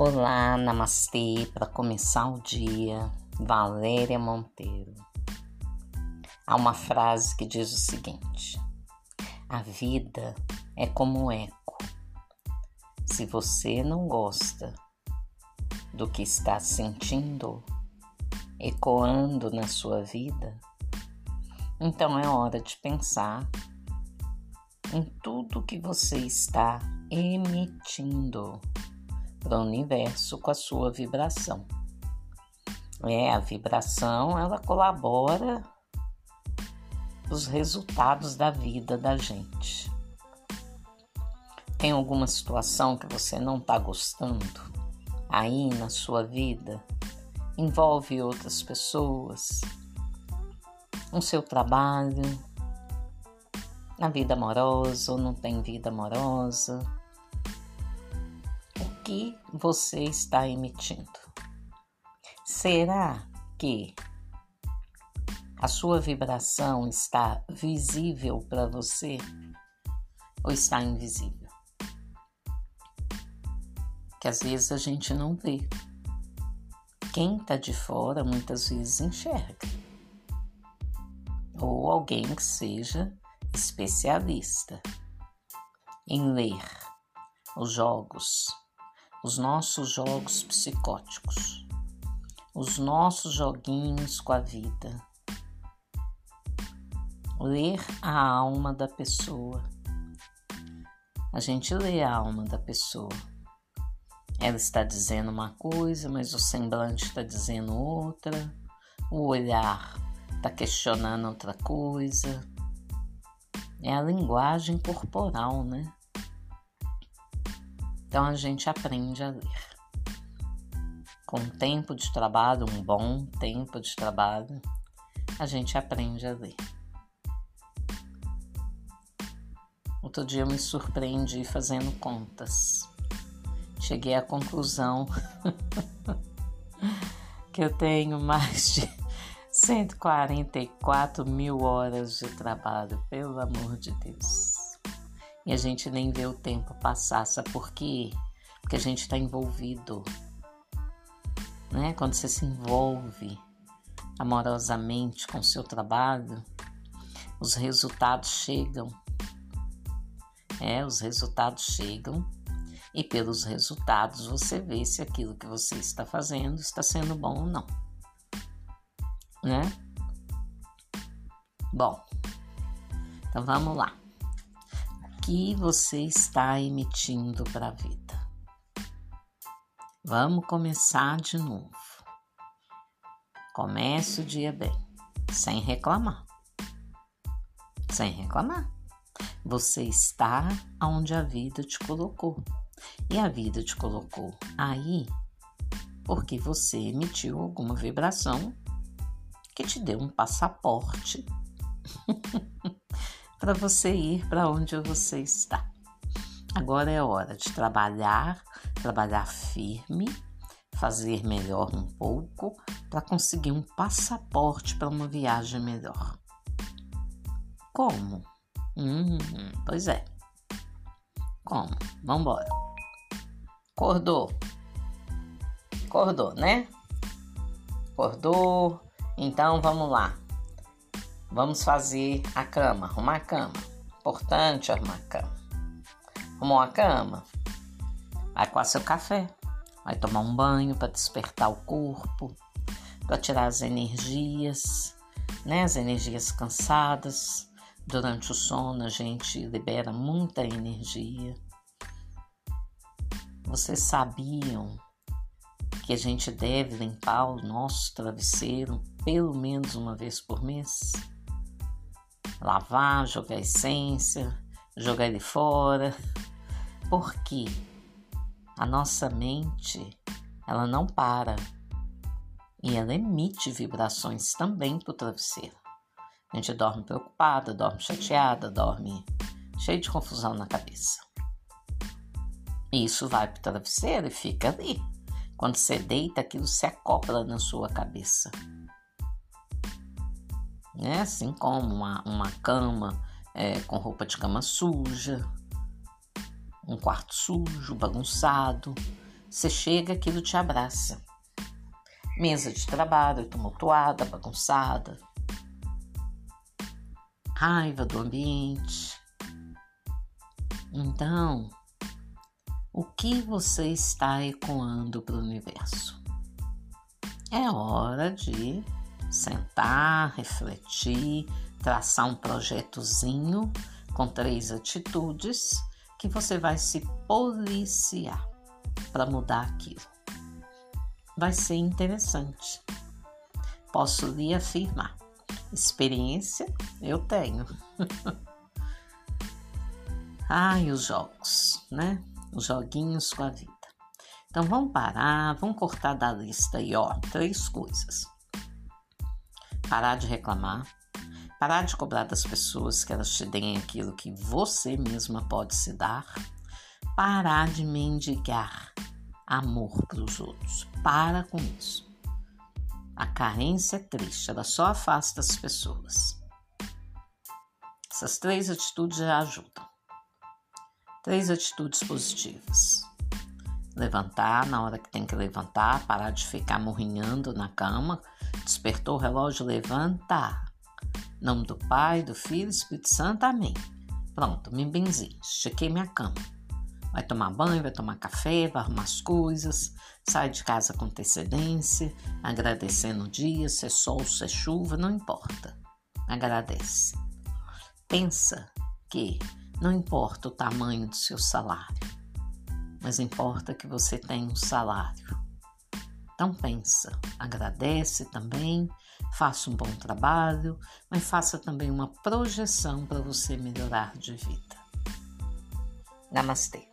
Olá, namastê, para começar o dia, Valéria Monteiro. Há uma frase que diz o seguinte: A vida é como um eco. Se você não gosta do que está sentindo, ecoando na sua vida, então é hora de pensar em tudo que você está emitindo para o universo com a sua vibração. É, a vibração ela colabora os resultados da vida da gente. Tem alguma situação que você não está gostando aí na sua vida? Envolve outras pessoas, no seu trabalho, na vida amorosa ou não tem vida amorosa que você está emitindo? Será que a sua vibração está visível para você ou está invisível? Que às vezes a gente não vê. Quem está de fora muitas vezes enxerga. Ou alguém que seja especialista em ler os jogos os nossos jogos psicóticos, os nossos joguinhos com a vida. Ler a alma da pessoa. A gente lê a alma da pessoa. Ela está dizendo uma coisa, mas o semblante está dizendo outra. O olhar está questionando outra coisa. É a linguagem corporal, né? Então a gente aprende a ler. Com tempo de trabalho, um bom tempo de trabalho, a gente aprende a ler. Outro dia eu me surpreendi fazendo contas. Cheguei à conclusão que eu tenho mais de 144 mil horas de trabalho, pelo amor de Deus e a gente nem vê o tempo passar. Sabe por quê? Porque a gente está envolvido. Né? Quando você se envolve amorosamente com o seu trabalho, os resultados chegam. É, os resultados chegam e pelos resultados você vê se aquilo que você está fazendo está sendo bom ou não. Né? Bom, então vamos lá que você está emitindo para a vida. Vamos começar de novo. Comece o dia bem, sem reclamar. Sem reclamar. Você está onde a vida te colocou. E a vida te colocou aí porque você emitiu alguma vibração que te deu um passaporte para você ir para onde você está. Agora é hora de trabalhar, trabalhar firme, fazer melhor um pouco para conseguir um passaporte para uma viagem melhor. Como? Hum, pois é. Como? Vambora. Acordou. Acordou, né? Acordou. Então vamos lá. Vamos fazer a cama, arrumar a cama. Importante arrumar a cama. Arrumou a cama? Vai coar seu café. Vai tomar um banho para despertar o corpo, para tirar as energias, né? As energias cansadas. Durante o sono a gente libera muita energia. Vocês sabiam que a gente deve limpar o nosso travesseiro pelo menos uma vez por mês? Lavar, jogar essência, jogar ele fora. Porque a nossa mente, ela não para e ela emite vibrações também para o travesseiro. A gente dorme preocupada, dorme chateada, dorme cheio de confusão na cabeça. E isso vai para o travesseiro e fica ali. Quando você deita, aquilo se acopla na sua cabeça né? Assim como uma, uma cama é, com roupa de cama suja, um quarto sujo, bagunçado, Você chega, aquilo te abraça. Mesa de trabalho tumultuada, bagunçada. Raiva do ambiente. Então, o que você está ecoando para o universo? É hora de sentar, refletir, traçar um projetozinho com três atitudes que você vai se policiar para mudar aquilo. Vai ser interessante. Posso lhe afirmar. Experiência eu tenho. Ai, os jogos, né? Os joguinhos com a vida. Então vamos parar, vamos cortar da lista aí, ó, três coisas. Parar de reclamar, parar de cobrar das pessoas que elas te deem aquilo que você mesma pode se dar, parar de mendigar amor para os outros. Para com isso. A carência é triste, ela só afasta as pessoas. Essas três atitudes já ajudam. Três atitudes positivas levantar na hora que tem que levantar, parar de ficar morrinhando na cama. Despertou o relógio, levanta. Em nome do Pai, do Filho do Espírito Santo, amém. Pronto, me benzi, estiquei minha cama. Vai tomar banho, vai tomar café, vai arrumar as coisas, sai de casa com antecedência, agradecendo o dia, se é sol, se é chuva, não importa. Agradece. Pensa que não importa o tamanho do seu salário, mas importa que você tenha um salário. Então pensa, agradece também, faça um bom trabalho, mas faça também uma projeção para você melhorar de vida. Namastê.